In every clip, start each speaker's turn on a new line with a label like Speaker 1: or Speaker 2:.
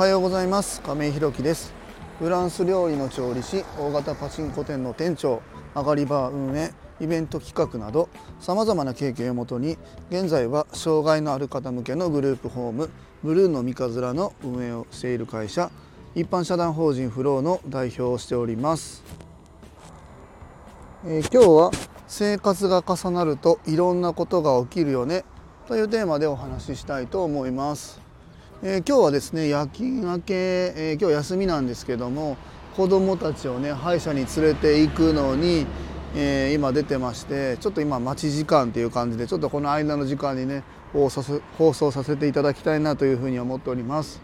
Speaker 1: はようございます。亀井弘樹です。フランス料理の調理師大型パチンコ店の店長上がりバー運営イベント企画などさまざまな経験をもとに現在は障害のある方向けのグループホームブルーの三日面の運営をしている会社一般社団法人フローの代表をしております、えー、今日は生活が重なるといろんなことが起きるよねというテーマでお話ししたいと思います、えー、今日はですね夜勤明け、えー、今日休みなんですけども子どもたちをね歯医者に連れて行くのに、えー、今出てましてちょっと今待ち時間っていう感じでちょっとこの間の時間にね放送させていただきたいなというふうに思っております。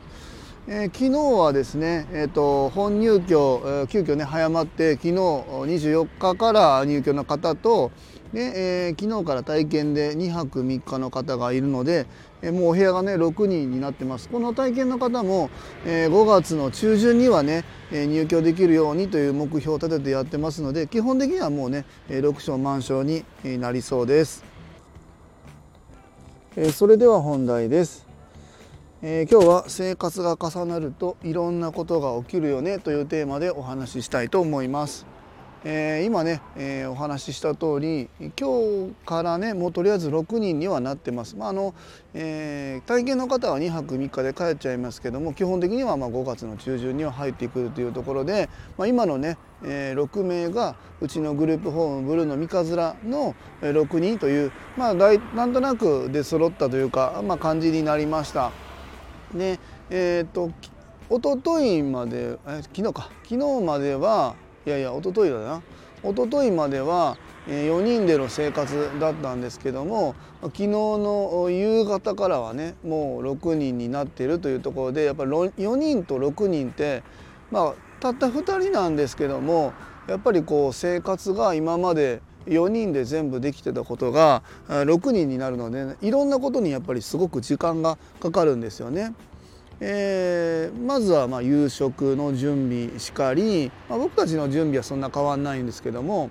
Speaker 1: えー、昨日はですね、えーと、本入居、えー、急遽ね早まって昨日24日から入居の方とで、えー、昨日から体験で2泊3日の方がいるので、えー、もうお部屋がね6人になってます。この体験の方も、えー、5月の中旬にはね、え入居できるようにという目標を立ててやってますので基本的にはもうね6床満床になりそうです、えそれでは本題です。え、今日は生活が重なるといろんなことが起きるよねというテーマでお話ししたいと思います。えー、今ね、えー、お話しした通り今日からねもうとりあえず6人にはなってます。まああのえー、体験の方は2泊3日で帰っちゃいますけども基本的にはま5月の中旬には入ってくるというところで、まあ、今のね、えー、6名がうちのグループホームブルーの三日面の6人という、まあ、なんとなくで揃ったというか、まあ、感じになりました。でえっ、と一昨日までえ昨日か昨日まではいやいや一昨日だな一昨日までは4人での生活だったんですけども昨日の夕方からはねもう6人になっているというところでやっぱり4人と6人ってまあたった2人なんですけどもやっぱりこう生活が今まで4人で全部できてたことが6人になるのでいろんなことにやっぱりすごく時間がかかるんですよね。えー、まずはま夕食の準備しかり、まあ、僕たちの準備はそんな変わんないんですけども、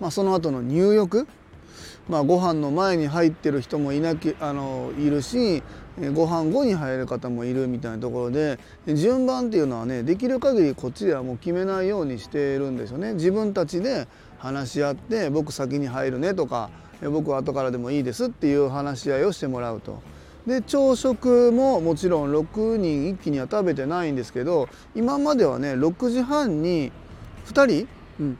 Speaker 1: まあ、その後の入浴、まあ、ご飯の前に入ってる人もいなきあのいるしご飯後に入る方もいるみたいなところで順番っていうのはねできる限りこっちではもう決めないようにしているんですよね。自分たちで話し合って僕先に入るねとか僕は後からでもいいですっていう話し合いをしてもらうと。で朝食ももちろん6人一気には食べてないんですけど今まではね6時半に2人、うん、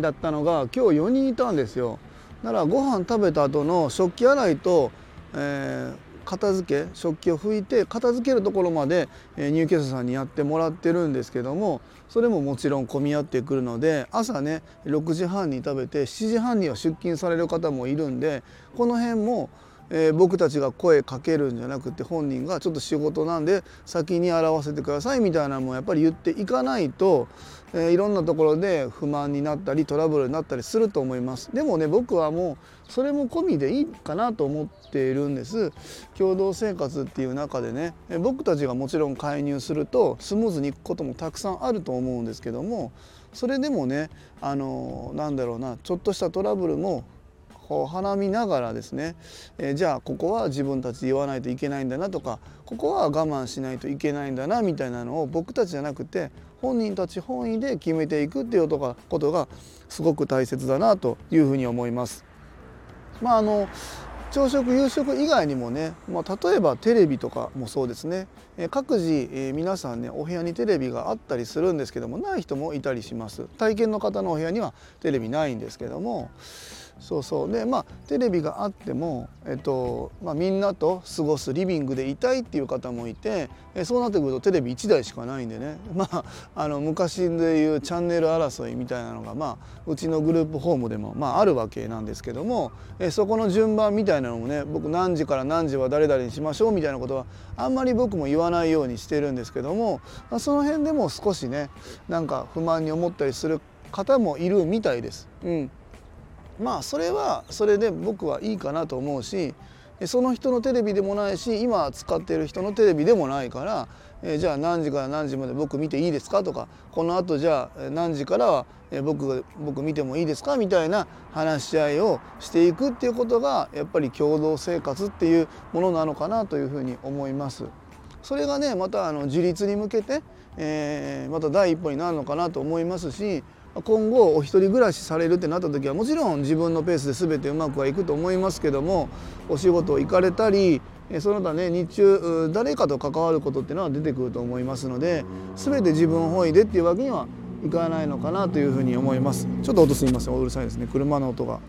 Speaker 1: だったのが今日4人いたんですよ。だからご飯食べた後の食器洗いと、えー片付け食器を拭いて片付けるところまで入居者さんにやってもらってるんですけどもそれももちろん混み合ってくるので朝ね6時半に食べて7時半には出勤される方もいるんでこの辺もえー、僕たちが声かけるんじゃなくて本人がちょっと仕事なんで先に洗わせてくださいみたいなのもやっぱり言っていかないと、えー、いろんなところで不満になったりトラブルになったりすると思います。でもね僕はもうそれも込みでいいかなと思っているんです。共同生活っていう中でね僕たちがもちろん介入するとスムーズにいくこともたくさんあると思うんですけどもそれでもねあのなんだろうなちょっとしたトラブルも花見ながらですね、えー、じゃあここは自分たちで言わないといけないんだなとかここは我慢しないといけないんだなみたいなのを僕たちじゃなくて本人たち本意で決めていくっていうことがすごく大切だなというふうに思います。まああの朝食夕食以外にもね、まあ、例えばテレビとかもそうですね、え各自、えー、皆さんねお部屋にテレビがあったりするんですけどもない人もいたりします体験の方のお部屋にはテレビないんですけどもそうそう。でまあテレビがあっても、えっとまあ、みんなと過ごすリビングでいたいっていう方もいてえそうなってくるとテレビ1台しかないんでね。まああの昔でいうチャンネル争いみたいなのが、まあ、うちのグループホームでも、まあ、あるわけなんですけどもえそこの順番みたいなのもね僕何時から何時は誰々にしましょうみたいなことはあんまり僕も言わないようにしてるんですけども、まあ、その辺でも少しねなんか不満に思ったりする方もいるみたいです。うん。まあそれはそれで僕はいいかなと思うしその人のテレビでもないし今使っている人のテレビでもないから、えじゃあ何時から何時まで僕見ていいですかとかこのあとじゃあ何時からは僕僕見てもいいですかみたいな話し合いをしていくっていうことがやっぱり共同生活っていうものなのかなというふうに思います。それがねまたあの自立に向けて、えー、また第一歩になるのかなと思いますし今後お一人暮らしされるってなった時はもちろん自分のペースで全てうまくはいくと思いますけどもお仕事を行かれたりその他ね日中誰かと関わることっていうのは出てくると思いますので全て自分本位でっていうわけにはいかないのかなというふうに思いますちょっと音すみませんうるさいですね車の音が。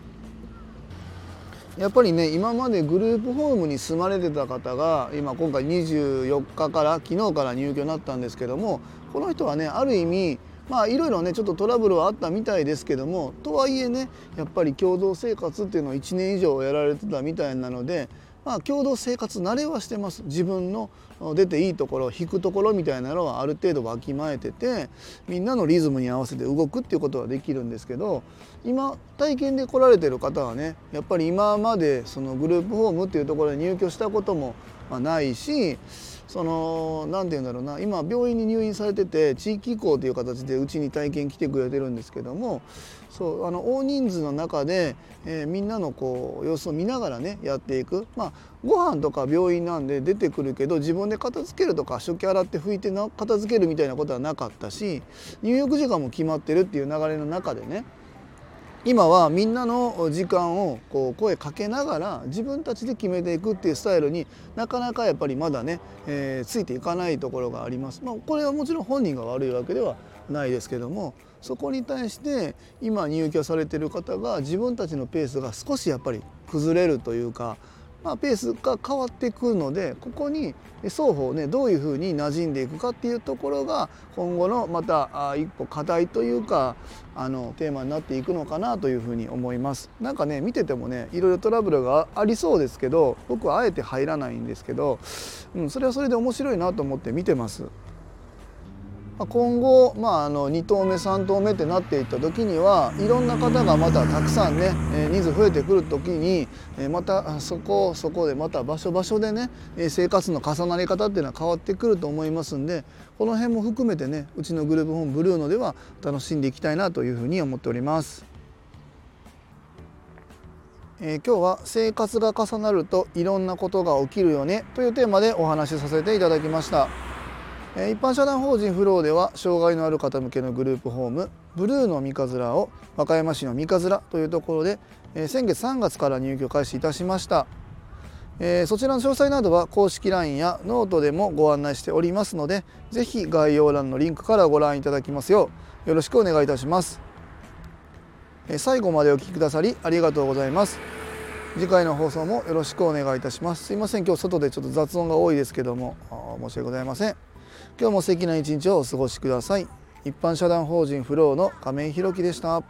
Speaker 1: やっぱりね今までグループホームに住まれてた方が今今回24日から昨日から入居になったんですけどもこの人はねある意味まあいろいろねちょっとトラブルはあったみたいですけどもとはいえねやっぱり共同生活っていうのを1年以上やられてたみたいなのでまあ共同生活慣れはしてます。自分の出ていいところ引くところみたいなのはある程度わきまえててみんなのリズムに合わせて動くっていうことはできるんですけど今体験で来られてる方はねやっぱり今までそのグループホームっていうところに入居したこともないしその何て言うんだろうな今病院に入院されてて地域移行という形でうちに体験来てくれてるんですけどもそうあの大人数の中で、えー、みんなのこう様子を見ながらねやっていく。まあご飯とか病院なんで出てくるけど自分で片付けるとか食器洗って拭いてな片付けるみたいなことはなかったし入浴時間も決まってるっていう流れの中でね今はみんなの時間をこう声かけながら自分たちで決めていくっていうスタイルになかなかやっぱりまだね、えー、ついていかないところがあります。まあ、これはもちろん本人が悪いわけではないですけどもそこに対して今入居されてる方が自分たちのペースが少しやっぱり崩れるというかまあ、ペースが変わってくるのでここに双方ねどういうふうに馴染んでいくかっていうところが今後のまた一歩課題というかあのテーマになっていくのかなというふうに思いますなんかね見ててもねいろいろトラブルがありそうですけど僕はあえて入らないんですけど、うん、それはそれで面白いなと思って見てます。今後、まあ、あの2投目3投目ってなっていった時にはいろんな方がまたたくさんね人数増えてくる時にまたそこそこでまた場所場所でね生活の重なり方っていうのは変わってくると思いますんでこの辺も含めてねうちのグループホームブルーノでは楽しんでいきたいなというふうに思っております。えー、今日は生活が重なるといろんなことが起きるよねというテーマでお話しさせていただきました。一般社団法人フローでは障害のある方向けのグループホームブルーの三日面を和歌山市の三日面というところで先月3月から入居開始いたしました、そちらの詳細などは公式 LINE やノートでもご案内しておりますので是非概要欄のリンクからご覧いただきますようよろしくお願いいたします。最後までお聴きくださりありがとうございます。次回の放送もよろしくお願いいたします。すいません。今日外でちょっと雑音が多いですけども申し訳ございません。今日も素敵な一日をお過ごしください。一般社団法人フローの亀井弘樹でした。